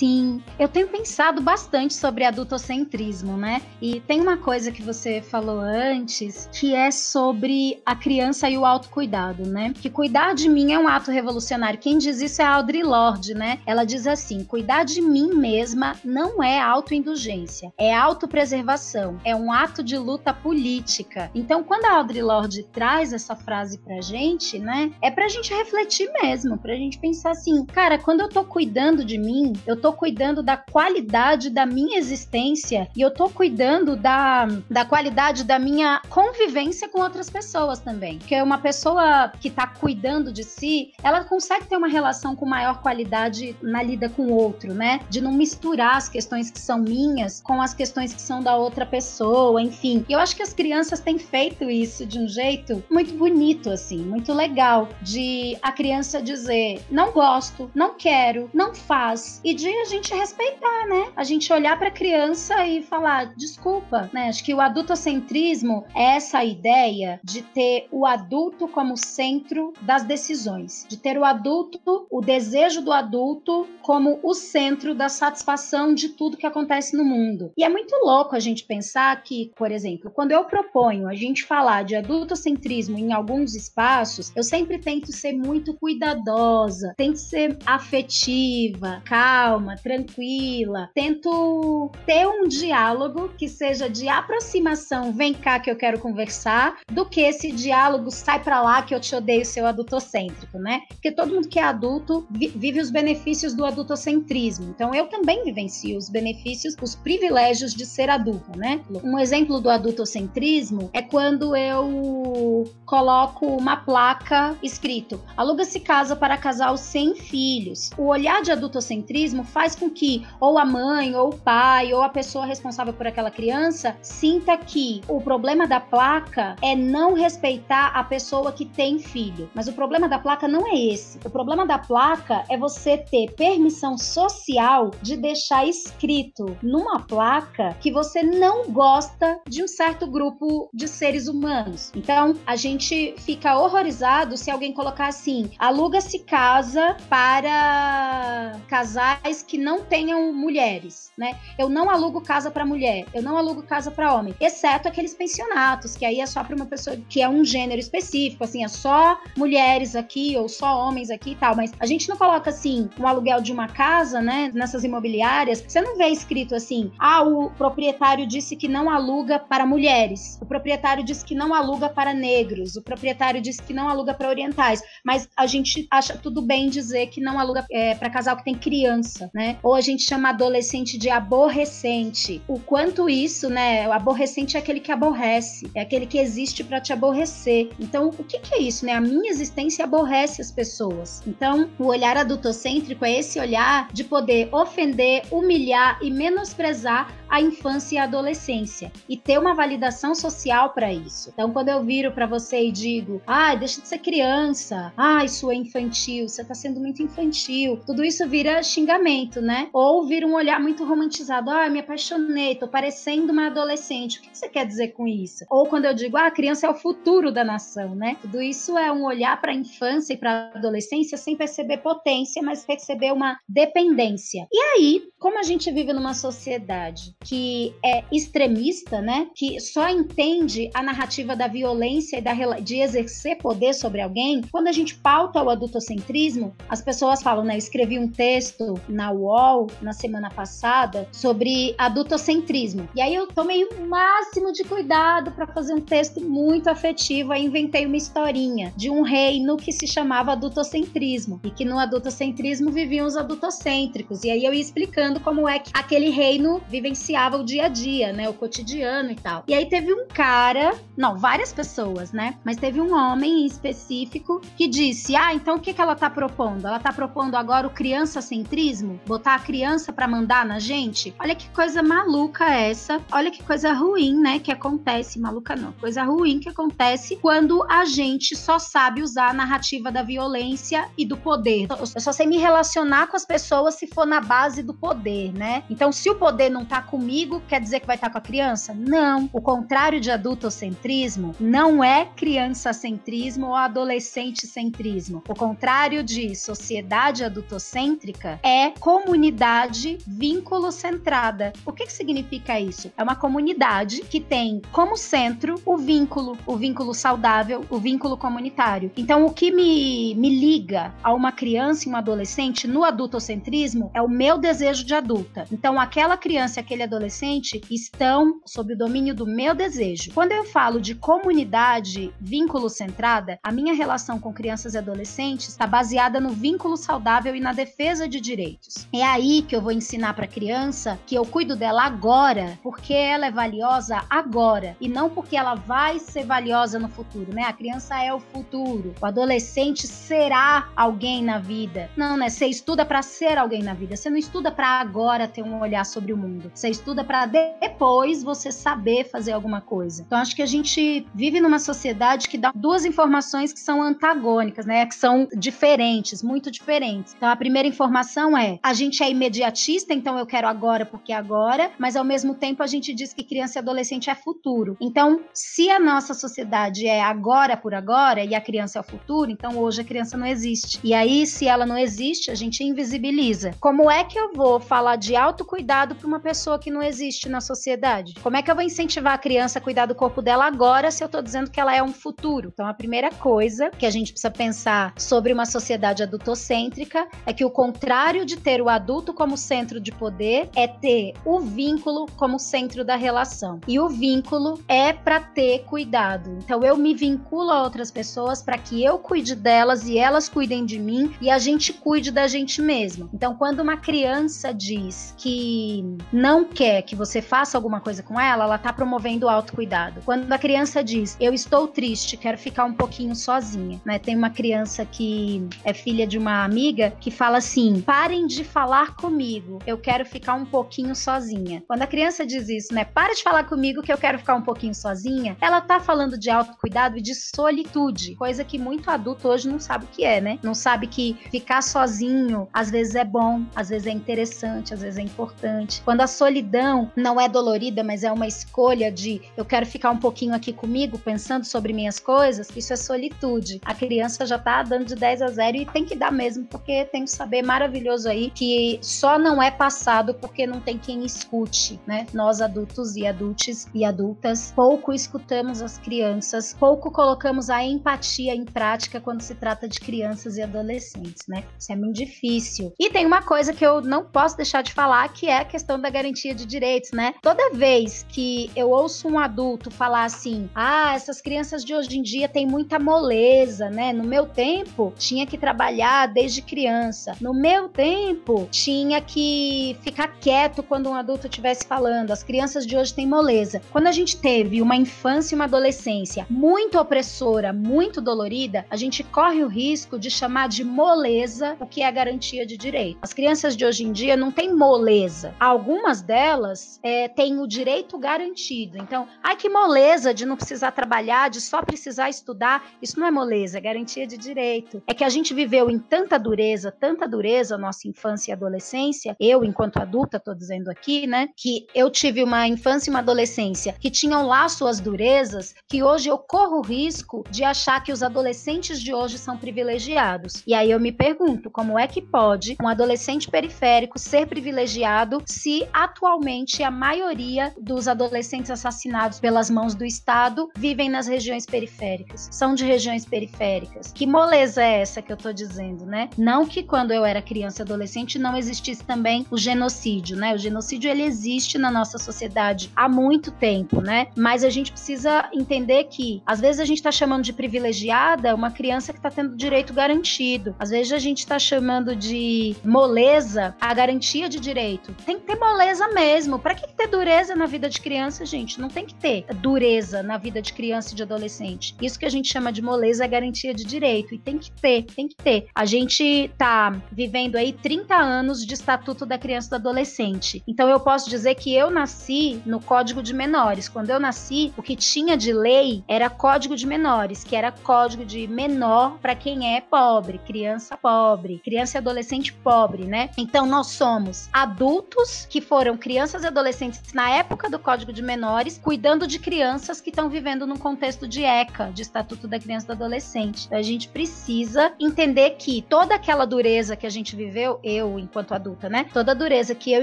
Sim, eu tenho pensado bastante sobre adultocentrismo, né? E tem uma coisa que você falou antes, que é sobre a criança e o autocuidado, né? Que cuidar de mim é um ato revolucionário. Quem diz isso é a Audre Lorde, né? Ela diz assim: cuidar de mim mesma não é autoindulgência, é autopreservação, é um ato de luta política. Então, quando a Audre Lorde traz essa frase pra gente, né? É pra gente refletir mesmo, pra gente pensar assim, cara, quando eu tô cuidando de mim, eu tô cuidando da qualidade da minha existência e eu tô cuidando da, da qualidade da minha convivência com outras pessoas também. Porque uma pessoa que tá cuidando de si, ela consegue ter uma relação com maior qualidade na lida com o outro, né? De não misturar as questões que são minhas com as questões que são da outra pessoa, enfim. E eu acho que as crianças têm feito isso de um jeito muito bonito, assim, muito legal. De a criança dizer: não gosto, não quero, não faz. E de a gente respeitar, né? A gente olhar para a criança e falar, desculpa, né? Acho que o adultocentrismo é essa ideia de ter o adulto como centro das decisões, de ter o adulto, o desejo do adulto como o centro da satisfação de tudo que acontece no mundo. E é muito louco a gente pensar que, por exemplo, quando eu proponho a gente falar de adultocentrismo em alguns espaços, eu sempre tento ser muito cuidadosa, tento ser afetiva, calma, calma, tranquila. Tento ter um diálogo que seja de aproximação, vem cá que eu quero conversar, do que esse diálogo sai para lá que eu te odeio, seu adultocêntrico, né? Porque todo mundo que é adulto vive os benefícios do adultocentrismo. Então eu também vivencio os benefícios, os privilégios de ser adulta, né? Um exemplo do adultocentrismo é quando eu coloco uma placa escrito: aluga-se casa para casal sem filhos. O olhar de adultocentrismo faz com que ou a mãe, ou o pai, ou a pessoa responsável por aquela criança sinta que o problema da placa é não respeitar a pessoa que tem filho. Mas o problema da placa não é esse. O problema da placa é você ter permissão social de deixar escrito numa placa que você não gosta de um certo grupo de seres humanos. Então, a gente fica horrorizado se alguém colocar assim: aluga-se casa para casais que não tenham mulheres, né? Eu não alugo casa para mulher, eu não alugo casa para homem, exceto aqueles pensionatos, que aí é só para uma pessoa que é um gênero específico, assim, é só mulheres aqui ou só homens aqui e tal, mas a gente não coloca assim um aluguel de uma casa, né, nessas imobiliárias, você não vê escrito assim: "Ah, o proprietário disse que não aluga para mulheres. O proprietário disse que não aluga para negros. O proprietário disse que não aluga para orientais." Mas a gente acha tudo bem dizer que não aluga é, para casal que tem criança, né? Ou a gente chama adolescente de aborrecente. O quanto isso, né? O aborrecente é aquele que aborrece, é aquele que existe para te aborrecer. Então, o que, que é isso, né? A minha existência aborrece as pessoas. Então, o olhar adultocêntrico é esse olhar de poder ofender, humilhar e menosprezar a infância e a adolescência e ter uma validação social para isso. Então, quando eu viro para você e digo, ah, deixa de ser criança, ah, isso é infantil, você tá sendo muito infantil, tudo isso vira xingamento, né? Ou vira um olhar muito romantizado, ah, me apaixonei, tô parecendo uma adolescente. O que você quer dizer com isso? Ou quando eu digo, ah, a criança é o futuro da nação, né? Tudo isso é um olhar para a infância e para a adolescência sem perceber potência, mas perceber uma dependência. E aí, como a gente vive numa sociedade que é extremista, né? Que só entende a narrativa da violência e da, de exercer poder sobre alguém. Quando a gente pauta o adultocentrismo, as pessoas falam, né? Eu escrevi um texto na UOL na semana passada sobre adultocentrismo. E aí eu tomei o máximo de cuidado para fazer um texto muito afetivo. Aí inventei uma historinha de um reino que se chamava adultocentrismo e que no adultocentrismo viviam os adultocêntricos. E aí eu ia explicando como é que aquele reino vivenciava vivenciava o dia a dia, né? O cotidiano e tal. E aí teve um cara, não, várias pessoas, né? Mas teve um homem em específico que disse: Ah, então o que, que ela tá propondo? Ela tá propondo agora o criança-centrismo? Botar a criança para mandar na gente? Olha que coisa maluca essa. Olha que coisa ruim, né? Que acontece. Maluca não. Coisa ruim que acontece quando a gente só sabe usar a narrativa da violência e do poder. Eu só sei me relacionar com as pessoas se for na base do poder, né? Então, se o poder não tá com comigo quer dizer que vai estar com a criança? Não. O contrário de adultocentrismo não é criança-centrismo ou adolescente-centrismo. O contrário de sociedade adultocêntrica é comunidade vínculo-centrada. O que, que significa isso? É uma comunidade que tem como centro o vínculo, o vínculo saudável, o vínculo comunitário. Então, o que me, me liga a uma criança e um adolescente no adultocentrismo é o meu desejo de adulta. Então, aquela criança, aquele adolescente estão sob o domínio do meu desejo. Quando eu falo de comunidade vínculo centrada, a minha relação com crianças e adolescentes está baseada no vínculo saudável e na defesa de direitos. É aí que eu vou ensinar para a criança que eu cuido dela agora, porque ela é valiosa agora e não porque ela vai ser valiosa no futuro, né? A criança é o futuro. O adolescente será alguém na vida. Não, né? Você estuda para ser alguém na vida. Você não estuda para agora ter um olhar sobre o mundo. Você estuda para depois você saber fazer alguma coisa. Então acho que a gente vive numa sociedade que dá duas informações que são antagônicas, né? Que são diferentes, muito diferentes. Então a primeira informação é: a gente é imediatista, então eu quero agora porque é agora, mas ao mesmo tempo a gente diz que criança e adolescente é futuro. Então, se a nossa sociedade é agora por agora e a criança é o futuro, então hoje a criança não existe. E aí, se ela não existe, a gente invisibiliza. Como é que eu vou falar de autocuidado para uma pessoa que não existe na sociedade. Como é que eu vou incentivar a criança a cuidar do corpo dela agora se eu tô dizendo que ela é um futuro? Então, a primeira coisa que a gente precisa pensar sobre uma sociedade adultocêntrica é que o contrário de ter ter o adulto como centro de poder, é ter o vínculo como centro da relação. E o vínculo é para ter cuidado. Então eu me vinculo a outras pessoas para que eu cuide delas e elas cuidem de mim e a gente cuide da gente mesmo. Então quando uma criança diz que não quer que você faça alguma coisa com ela, ela tá promovendo o autocuidado. Quando a criança diz, eu estou triste, quero ficar um pouquinho sozinha, né? Tem uma criança que é filha de uma amiga que fala assim: parem de falar comigo, eu quero ficar um pouquinho sozinha. Quando a criança diz isso, né? Para de falar comigo que eu quero ficar um pouquinho sozinha, ela tá falando de autocuidado e de solitude, coisa que muito adulto hoje não sabe o que é, né? Não sabe que ficar sozinho às vezes é bom, às vezes é interessante, às vezes é importante. Quando a solidão não é dolorida, mas é uma escolha de eu quero ficar um pouquinho aqui comigo, pensando sobre minhas coisas, isso é solitude. A criança já tá dando de 10 a 0 e tem que dar mesmo, porque tem um saber maravilhoso aí que só não é passado porque não tem quem escute, né? Nós adultos e adultos e adultas pouco escutamos as crianças, pouco colocamos a empatia em prática quando se trata de crianças e adolescentes, né? Isso é muito difícil. E tem uma coisa que eu não posso deixar de falar, que é a questão da garantia de direitos, né? Toda vez que eu ouço um adulto falar assim: "Ah, essas crianças de hoje em dia têm muita moleza, né? No meu tempo tinha que trabalhar desde criança. No meu tempo tinha que ficar quieto quando um adulto estivesse falando. As crianças de hoje têm moleza. Quando a gente teve uma infância e uma adolescência muito opressora, muito dolorida, a gente corre o risco de chamar de moleza o que é garantia de direito. As crianças de hoje em dia não têm moleza. Algumas delas é, têm o direito garantido. Então, ai que moleza de não precisar trabalhar, de só precisar estudar. Isso não é moleza, é garantia de direito. É que a gente viveu em tanta dureza, tanta dureza, nossa infância e adolescência. Eu, enquanto adulta, tô dizendo aqui, né, que eu tive uma infância e uma adolescência que tinham lá suas durezas, que hoje eu corro o risco de achar que os adolescentes de hoje são privilegiados. E aí eu me pergunto, como é que pode um adolescente periférico ser privilegiado se atualmente a maioria dos adolescentes assassinados pelas mãos do Estado vivem nas regiões periféricas? São de regiões periféricas. Que moleza é essa que eu tô dizendo, né? Não que quando eu era criança e adolescente não existisse também o genocídio, né? O genocídio ele existe na nossa sociedade há muito tempo, né? Mas a gente precisa entender que às vezes a gente tá chamando de privilegiada uma criança que tá tendo direito garantido. Às vezes a gente tá chamando de moleza a garantia de direito. Tem que ter moleza mesmo. Para que ter dureza na vida de criança, gente? Não tem que ter dureza na vida de criança e de adolescente. Isso que a gente chama de moleza é garantia de direito. E tem que ter, tem que ter. A gente tá vivendo aí 30 anos de Estatuto da Criança e do Adolescente. Então eu posso dizer que eu nasci no Código de Menores. Quando eu nasci, o que tinha de lei era Código de Menores, que era código de menor para quem é pobre, criança pobre, criança e adolescente pobre, né? Então nós somos adultos que foram crianças e adolescentes na época do Código de Menores, cuidando de crianças que estão vivendo num contexto de ECA, de Estatuto da Criança e do Adolescente. Então, a gente precisa entender que toda aquela dureza que a gente viveu, eu enquanto adulta, né? Toda a dureza que eu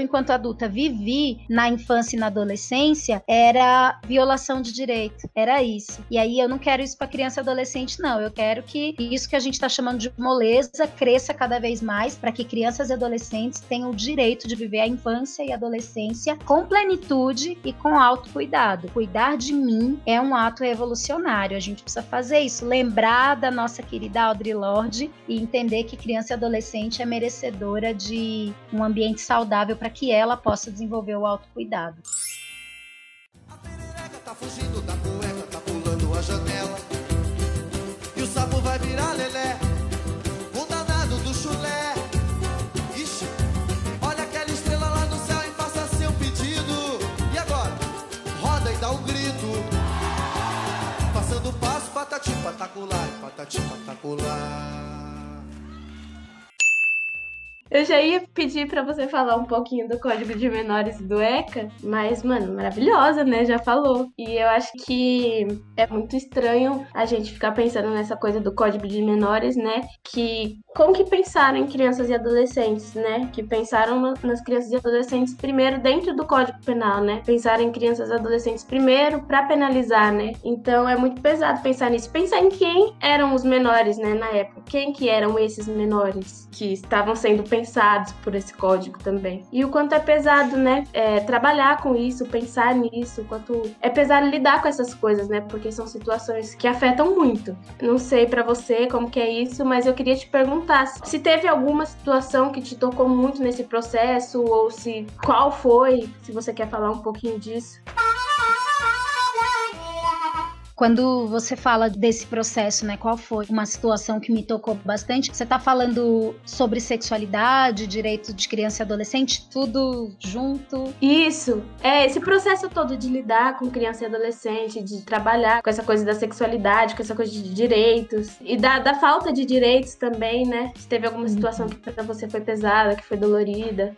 enquanto adulta vivi na infância e na adolescência era violação de direito, era isso. E aí eu não quero isso para criança e adolescente, não. Eu quero que isso que a gente está chamando de moleza cresça cada vez mais para que crianças e adolescentes tenham o direito de viver a infância e a adolescência com plenitude e com autocuidado. Cuidar de mim é um ato revolucionário. A gente precisa fazer isso, lembrar da nossa querida Audre Lorde e entender que criança e adolescente é merecedora de um ambiente saudável para que ela possa desenvolver o autocuidado. A perereca tá fugindo da cueca, tá pulando a janela. E o sapo vai virar lelé. O danado do chulé. Ixi, olha aquela estrela lá no céu e faça seu pedido. E agora? Roda e dá um grito. Passando o passo, patati patacular, patati patacular. Eu já ia pedir pra você falar um pouquinho do Código de Menores do ECA, mas, mano, maravilhosa, né? Já falou. E eu acho que é muito estranho a gente ficar pensando nessa coisa do Código de Menores, né? Que como que pensaram em crianças e adolescentes, né? Que pensaram no- nas crianças e adolescentes primeiro dentro do Código Penal, né? Pensaram em crianças e adolescentes primeiro pra penalizar, né? Então é muito pesado pensar nisso. Pensar em quem eram os menores, né, na época. Quem que eram esses menores que estavam sendo penalizados pensados por esse código também. E o quanto é pesado, né? É, trabalhar com isso, pensar nisso, o quanto é pesado lidar com essas coisas, né? Porque são situações que afetam muito. Não sei para você como que é isso, mas eu queria te perguntar se teve alguma situação que te tocou muito nesse processo ou se qual foi, se você quer falar um pouquinho disso. Quando você fala desse processo, né, qual foi uma situação que me tocou bastante? Você está falando sobre sexualidade, direito de criança e adolescente, tudo junto? Isso. É, esse processo todo de lidar com criança e adolescente, de trabalhar com essa coisa da sexualidade, com essa coisa de direitos e da, da falta de direitos também, né? Se teve alguma uhum. situação que para você foi pesada, que foi dolorida.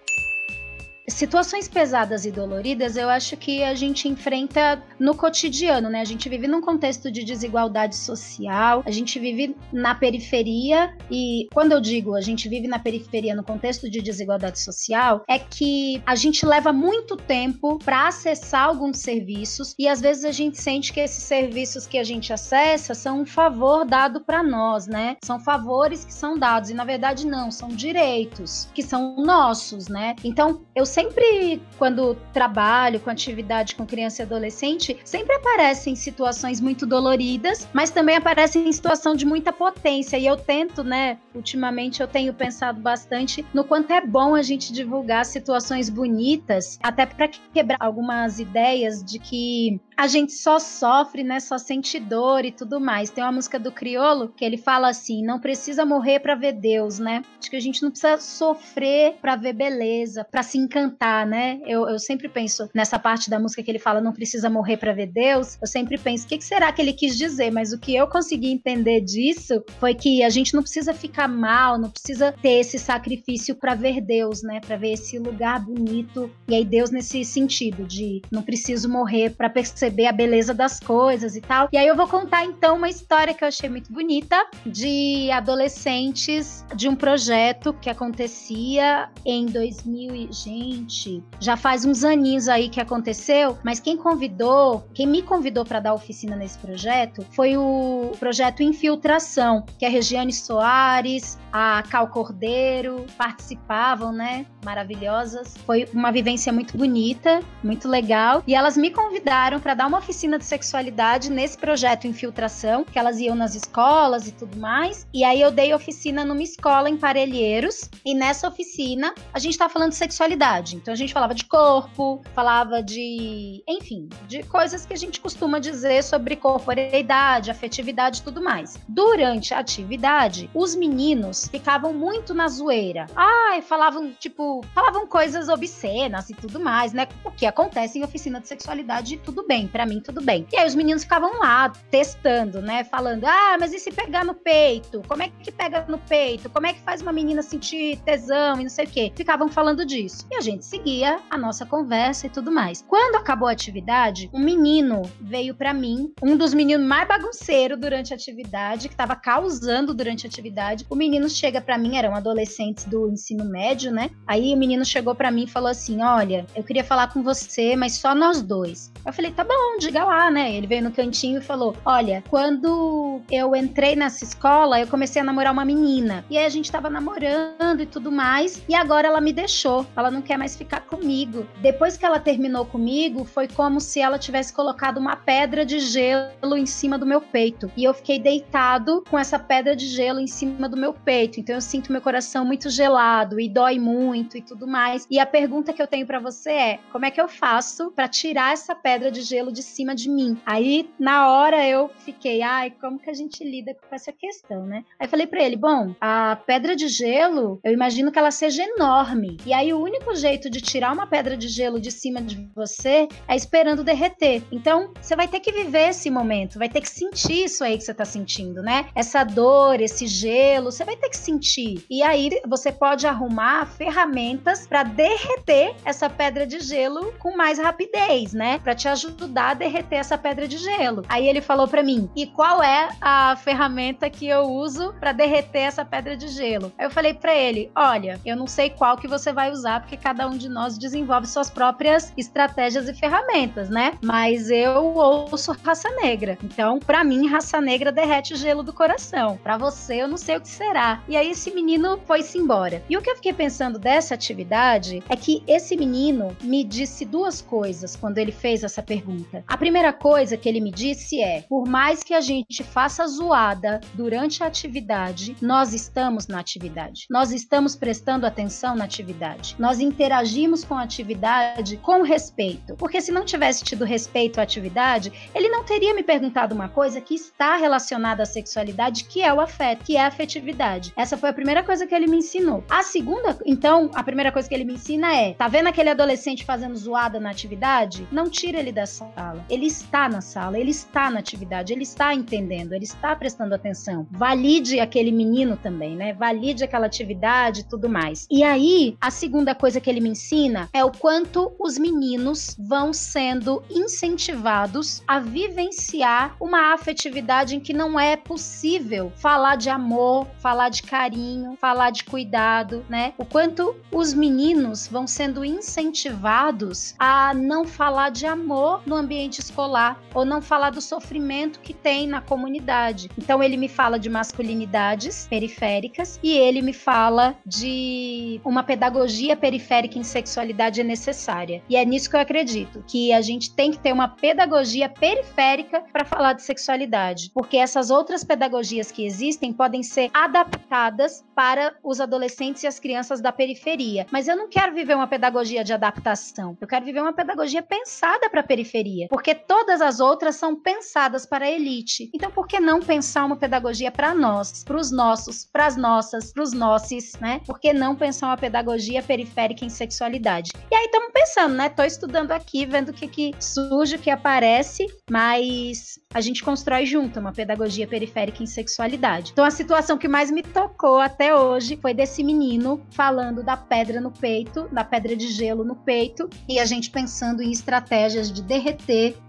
Situações pesadas e doloridas, eu acho que a gente enfrenta no cotidiano, né? A gente vive num contexto de desigualdade social, a gente vive na periferia e quando eu digo a gente vive na periferia no contexto de desigualdade social, é que a gente leva muito tempo para acessar alguns serviços e às vezes a gente sente que esses serviços que a gente acessa são um favor dado para nós, né? São favores que são dados e na verdade não, são direitos que são nossos, né? Então, eu sei sempre, quando trabalho com atividade com criança e adolescente, sempre aparecem situações muito doloridas, mas também aparecem em situação de muita potência. E eu tento, né? Ultimamente eu tenho pensado bastante no quanto é bom a gente divulgar situações bonitas, até para quebrar algumas ideias de que a gente só sofre, né? Só sente dor e tudo mais. Tem uma música do Criolo que ele fala assim: não precisa morrer para ver Deus, né? Acho que a gente não precisa sofrer para ver beleza, para se encantar, né? Eu, eu sempre penso nessa parte da música que ele fala: não precisa morrer para ver Deus. Eu sempre penso: o que, que será que ele quis dizer? Mas o que eu consegui entender disso foi que a gente não precisa ficar mal, não precisa ter esse sacrifício para ver Deus, né? Para ver esse lugar bonito. E aí, Deus, nesse sentido de não preciso morrer para perceber perceber a beleza das coisas e tal. E aí eu vou contar então uma história que eu achei muito bonita de adolescentes de um projeto que acontecia em 2000 e gente, já faz uns aninhos aí que aconteceu, mas quem convidou, quem me convidou para dar oficina nesse projeto foi o projeto Infiltração, que a Regiane Soares, a Cal Cordeiro participavam, né? Maravilhosas. Foi uma vivência muito bonita, muito legal. E elas me convidaram para dar uma oficina de sexualidade nesse projeto Infiltração, que elas iam nas escolas e tudo mais. E aí eu dei oficina numa escola em Parelheiros. E nessa oficina a gente tava falando de sexualidade. Então a gente falava de corpo, falava de, enfim, de coisas que a gente costuma dizer sobre corporeidade, afetividade e tudo mais. Durante a atividade, os meninos ficavam muito na zoeira. Ai, falavam, tipo, falavam coisas obscenas e tudo mais, né? O que acontece em oficina de sexualidade, tudo bem, para mim tudo bem. E aí os meninos ficavam lá testando, né? Falando: "Ah, mas e se pegar no peito? Como é que pega no peito? Como é que faz uma menina sentir tesão e não sei o quê?". Ficavam falando disso. E a gente seguia a nossa conversa e tudo mais. Quando acabou a atividade, um menino veio para mim, um dos meninos mais bagunceiros durante a atividade, que tava causando durante a atividade. O menino chega para mim, eram adolescentes do ensino médio, né? Aí o menino chegou para mim e falou assim: Olha, eu queria falar com você, mas só nós dois. Eu falei: Tá bom, diga lá, né? Ele veio no cantinho e falou: Olha, quando eu entrei nessa escola, eu comecei a namorar uma menina. E aí a gente tava namorando e tudo mais. E agora ela me deixou. Ela não quer mais ficar comigo. Depois que ela terminou comigo, foi como se ela tivesse colocado uma pedra de gelo em cima do meu peito. E eu fiquei deitado com essa pedra de gelo em cima do meu peito então eu sinto meu coração muito gelado e dói muito e tudo mais. E a pergunta que eu tenho para você é: como é que eu faço para tirar essa pedra de gelo de cima de mim? Aí na hora eu fiquei, ai, como que a gente lida com essa questão, né? Aí falei para ele: bom, a pedra de gelo, eu imagino que ela seja enorme. E aí o único jeito de tirar uma pedra de gelo de cima de você é esperando derreter. Então, você vai ter que viver esse momento, vai ter que sentir isso aí que você tá sentindo, né? Essa dor, esse gelo, você vai ter que sentir. E aí você pode arrumar ferramentas para derreter essa pedra de gelo com mais rapidez, né? Para te ajudar ajudar a derreter essa pedra de gelo. Aí ele falou para mim: "E qual é a ferramenta que eu uso para derreter essa pedra de gelo?" Aí eu falei para ele: "Olha, eu não sei qual que você vai usar porque cada um de nós desenvolve suas próprias estratégias e ferramentas, né? Mas eu ouço raça negra. Então, para mim, raça negra derrete o gelo do coração. Para você, eu não sei o que será." E aí esse menino foi-se embora. E o que eu fiquei pensando dessa atividade é que esse menino me disse duas coisas quando ele fez essa pergunta. A primeira coisa que ele me disse é: por mais que a gente faça zoada durante a atividade, nós estamos na atividade. Nós estamos prestando atenção na atividade. Nós interagimos com a atividade com respeito. Porque se não tivesse tido respeito à atividade, ele não teria me perguntado uma coisa que está relacionada à sexualidade, que é o afeto, que é a afetividade. Essa foi a primeira coisa que ele me ensinou. A segunda, então, a primeira coisa que ele me ensina é: tá vendo aquele adolescente fazendo zoada na atividade? Não tira ele da sala. Ele está na sala, ele está na atividade, ele está entendendo, ele está prestando atenção. Valide aquele menino também, né? Valide aquela atividade e tudo mais. E aí, a segunda coisa que ele me ensina é o quanto os meninos vão sendo incentivados a vivenciar uma afetividade em que não é possível falar de amor, falar de carinho, falar de cuidado, né? O quanto os meninos vão sendo incentivados a não falar de amor no ambiente escolar ou não falar do sofrimento que tem na comunidade. Então ele me fala de masculinidades periféricas e ele me fala de uma pedagogia periférica em sexualidade necessária. E é nisso que eu acredito, que a gente tem que ter uma pedagogia periférica para falar de sexualidade, porque essas outras pedagogias que existem podem ser adaptadas para os adolescentes e as crianças da periferia. Mas eu não quero viver uma pedagogia de adaptação. Eu quero viver uma pedagogia pensada para a periferia, porque todas as outras são pensadas para a elite. Então, por que não pensar uma pedagogia para nós, para os nossos, para as nossas, para os nossos, né? Por que não pensar uma pedagogia periférica em sexualidade? E aí estamos pensando, né? Tô estudando aqui, vendo o que, que surge, o que aparece, mas a gente constrói junto uma pedagogia periférica em sexualidade. Então, a situação que mais me tocou até hoje foi desse menino falando da pedra no peito, da pedra de gelo no peito, e a gente pensando em estratégias de derreter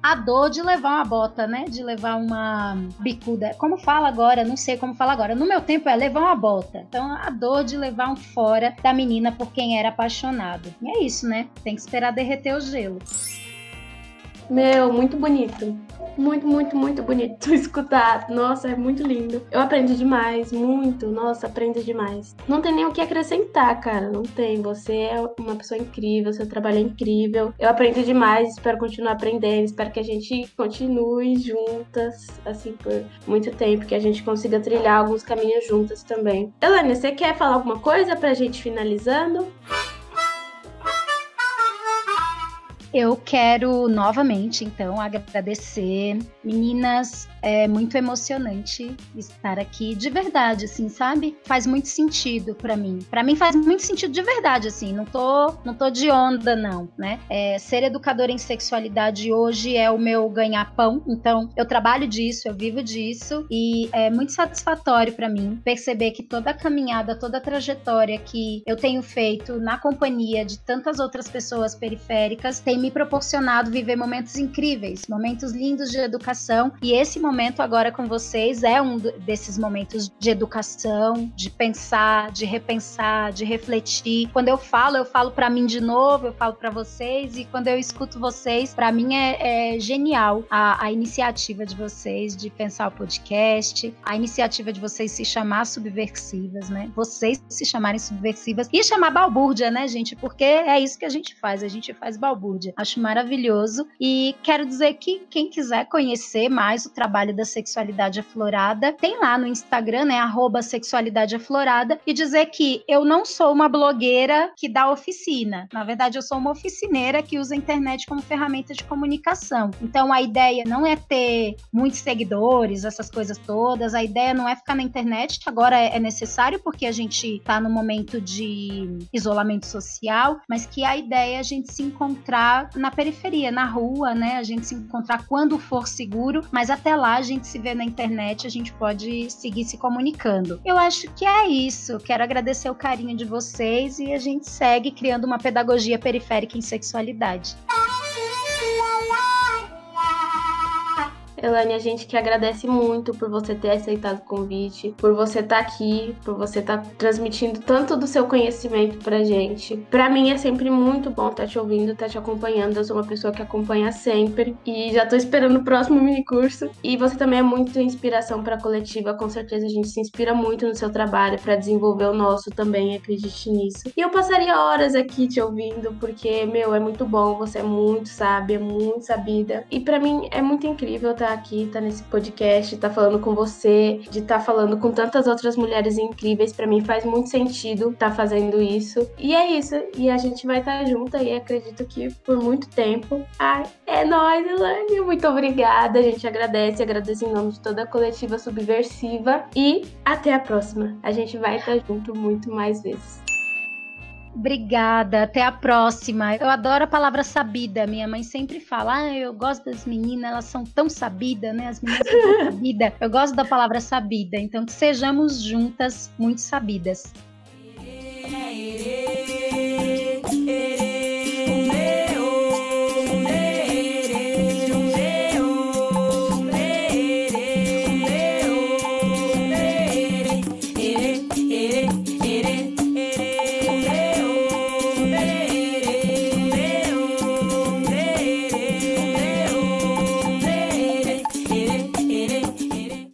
a dor de levar uma bota, né? De levar uma bicuda. Como fala agora? Não sei como fala agora. No meu tempo é levar uma bota. Então, a dor de levar um fora da menina por quem era apaixonado. E é isso, né? Tem que esperar derreter o gelo. Meu, muito bonito. Muito, muito, muito bonito escutar. Nossa, é muito lindo. Eu aprendi demais, muito. Nossa, aprendo demais. Não tem nem o que acrescentar, cara. Não tem. Você é uma pessoa incrível, seu trabalho é incrível. Eu aprendo demais, espero continuar aprendendo. Espero que a gente continue juntas, assim, por muito tempo. Que a gente consiga trilhar alguns caminhos juntas também. Elane, você quer falar alguma coisa pra gente finalizando? Eu quero novamente, então, agradecer. Meninas, é muito emocionante estar aqui de verdade, assim, sabe? Faz muito sentido para mim. Para mim faz muito sentido de verdade, assim. Não tô, não tô de onda, não, né? É, ser educadora em sexualidade hoje é o meu ganha-pão. Então, eu trabalho disso, eu vivo disso e é muito satisfatório para mim perceber que toda a caminhada, toda a trajetória que eu tenho feito na companhia de tantas outras pessoas periféricas tem me proporcionado viver momentos incríveis, momentos lindos de educação e esse momento agora com vocês é um desses momentos de educação, de pensar, de repensar, de refletir. Quando eu falo, eu falo para mim de novo, eu falo para vocês e quando eu escuto vocês, para mim é, é genial a, a, iniciativa de vocês de pensar o podcast, a iniciativa de vocês se chamar subversivas, né? Vocês se chamarem subversivas e chamar balbúrdia, né, gente? Porque é isso que a gente faz, a gente faz balbúrdia. Acho maravilhoso e quero dizer que quem quiser conhecer mais o trabalho da sexualidade aflorada, tem lá no Instagram, né, arroba sexualidade aflorada, e dizer que eu não sou uma blogueira que dá oficina. Na verdade, eu sou uma oficineira que usa a internet como ferramenta de comunicação. Então, a ideia não é ter muitos seguidores, essas coisas todas, a ideia não é ficar na internet, agora é necessário porque a gente está no momento de isolamento social, mas que a ideia é a gente se na periferia, na rua, né, a gente se encontrar quando for seguro, mas até lá a gente se vê na internet, a gente pode seguir se comunicando. Eu acho que é isso. Quero agradecer o carinho de vocês e a gente segue criando uma pedagogia periférica em sexualidade. Elane, a gente que agradece muito por você ter aceitado o convite, por você estar tá aqui, por você estar tá transmitindo tanto do seu conhecimento pra gente. Pra mim é sempre muito bom estar tá te ouvindo, estar tá te acompanhando. Eu sou uma pessoa que acompanha sempre e já tô esperando o próximo mini curso. E você também é muito inspiração pra coletiva, com certeza a gente se inspira muito no seu trabalho para desenvolver o nosso também, acredite nisso. E eu passaria horas aqui te ouvindo, porque, meu, é muito bom, você é muito sábia, muito sabida. E para mim é muito incrível estar aqui, estar nesse podcast, estar falando com você, de estar falando com tantas outras mulheres incríveis. Para mim faz muito sentido estar fazendo isso. E é isso. E a gente vai estar junto aí, acredito que por muito tempo. Ai, é nóis, Elane. Muito obrigada. A gente agradece, agradece em nome de toda a coletiva subversiva. E até a próxima. A gente vai estar junto muito mais vezes. Obrigada, até a próxima. Eu adoro a palavra sabida. Minha mãe sempre fala: ah, eu gosto das meninas, elas são tão sabidas, né? As meninas são tão sabidas. Eu gosto da palavra sabida, então que sejamos juntas muito sabidas.